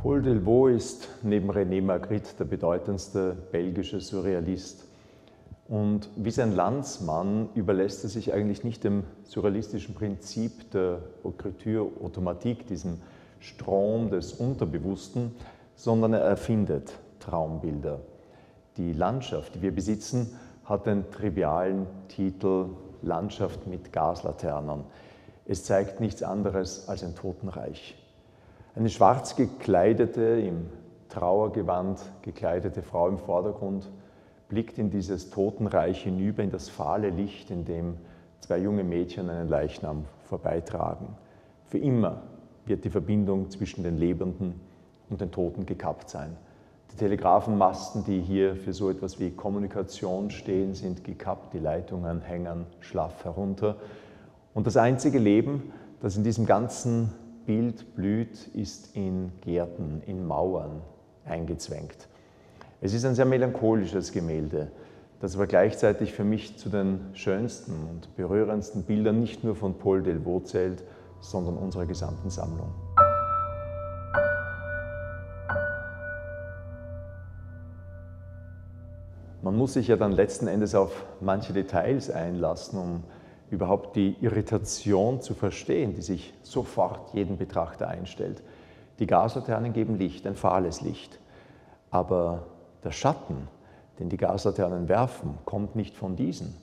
Paul Delvaux ist neben René Magritte der bedeutendste belgische Surrealist. Und wie sein Landsmann überlässt er sich eigentlich nicht dem surrealistischen Prinzip der Écriture automatique, diesem Strom des Unterbewussten, sondern er erfindet Traumbilder. Die Landschaft, die wir besitzen, hat den trivialen Titel Landschaft mit Gaslaternen. Es zeigt nichts anderes als ein Totenreich. Eine schwarz gekleidete, im Trauergewand gekleidete Frau im Vordergrund blickt in dieses Totenreich hinüber, in das fahle Licht, in dem zwei junge Mädchen einen Leichnam vorbeitragen. Für immer wird die Verbindung zwischen den Lebenden und den Toten gekappt sein. Die Telegrafenmasten, die hier für so etwas wie Kommunikation stehen, sind gekappt, die Leitungen hängen schlaff herunter. Und das einzige Leben, das in diesem ganzen Bild blüht, ist in Gärten, in Mauern eingezwängt. Es ist ein sehr melancholisches Gemälde, das aber gleichzeitig für mich zu den schönsten und berührendsten Bildern nicht nur von Paul Delvaux zählt, sondern unserer gesamten Sammlung. Man muss sich ja dann letzten Endes auf manche Details einlassen, um überhaupt die Irritation zu verstehen, die sich sofort jeden Betrachter einstellt. Die Gaslaternen geben Licht, ein fahles Licht. Aber der Schatten, den die Gaslaternen werfen, kommt nicht von diesen.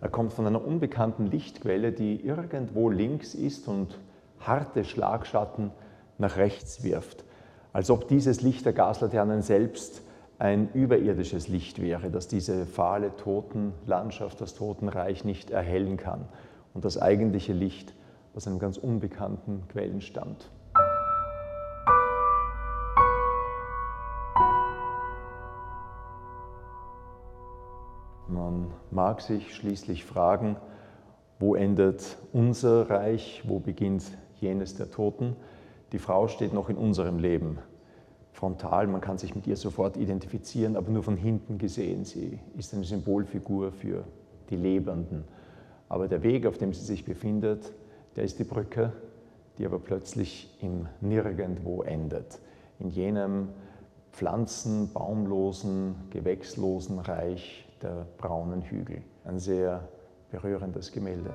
Er kommt von einer unbekannten Lichtquelle, die irgendwo links ist und harte Schlagschatten nach rechts wirft. Als ob dieses Licht der Gaslaternen selbst ein überirdisches Licht wäre, das diese fahle Totenlandschaft, das Totenreich nicht erhellen kann und das eigentliche Licht aus einem ganz unbekannten Quellen stammt. Man mag sich schließlich fragen, wo endet unser Reich, wo beginnt jenes der Toten? Die Frau steht noch in unserem Leben frontal, man kann sich mit ihr sofort identifizieren, aber nur von hinten gesehen. Sie ist eine Symbolfigur für die Lebenden. Aber der Weg, auf dem sie sich befindet, der ist die Brücke, die aber plötzlich im Nirgendwo endet. In jenem pflanzen-, baumlosen, gewächslosen Reich der braunen Hügel. Ein sehr berührendes Gemälde.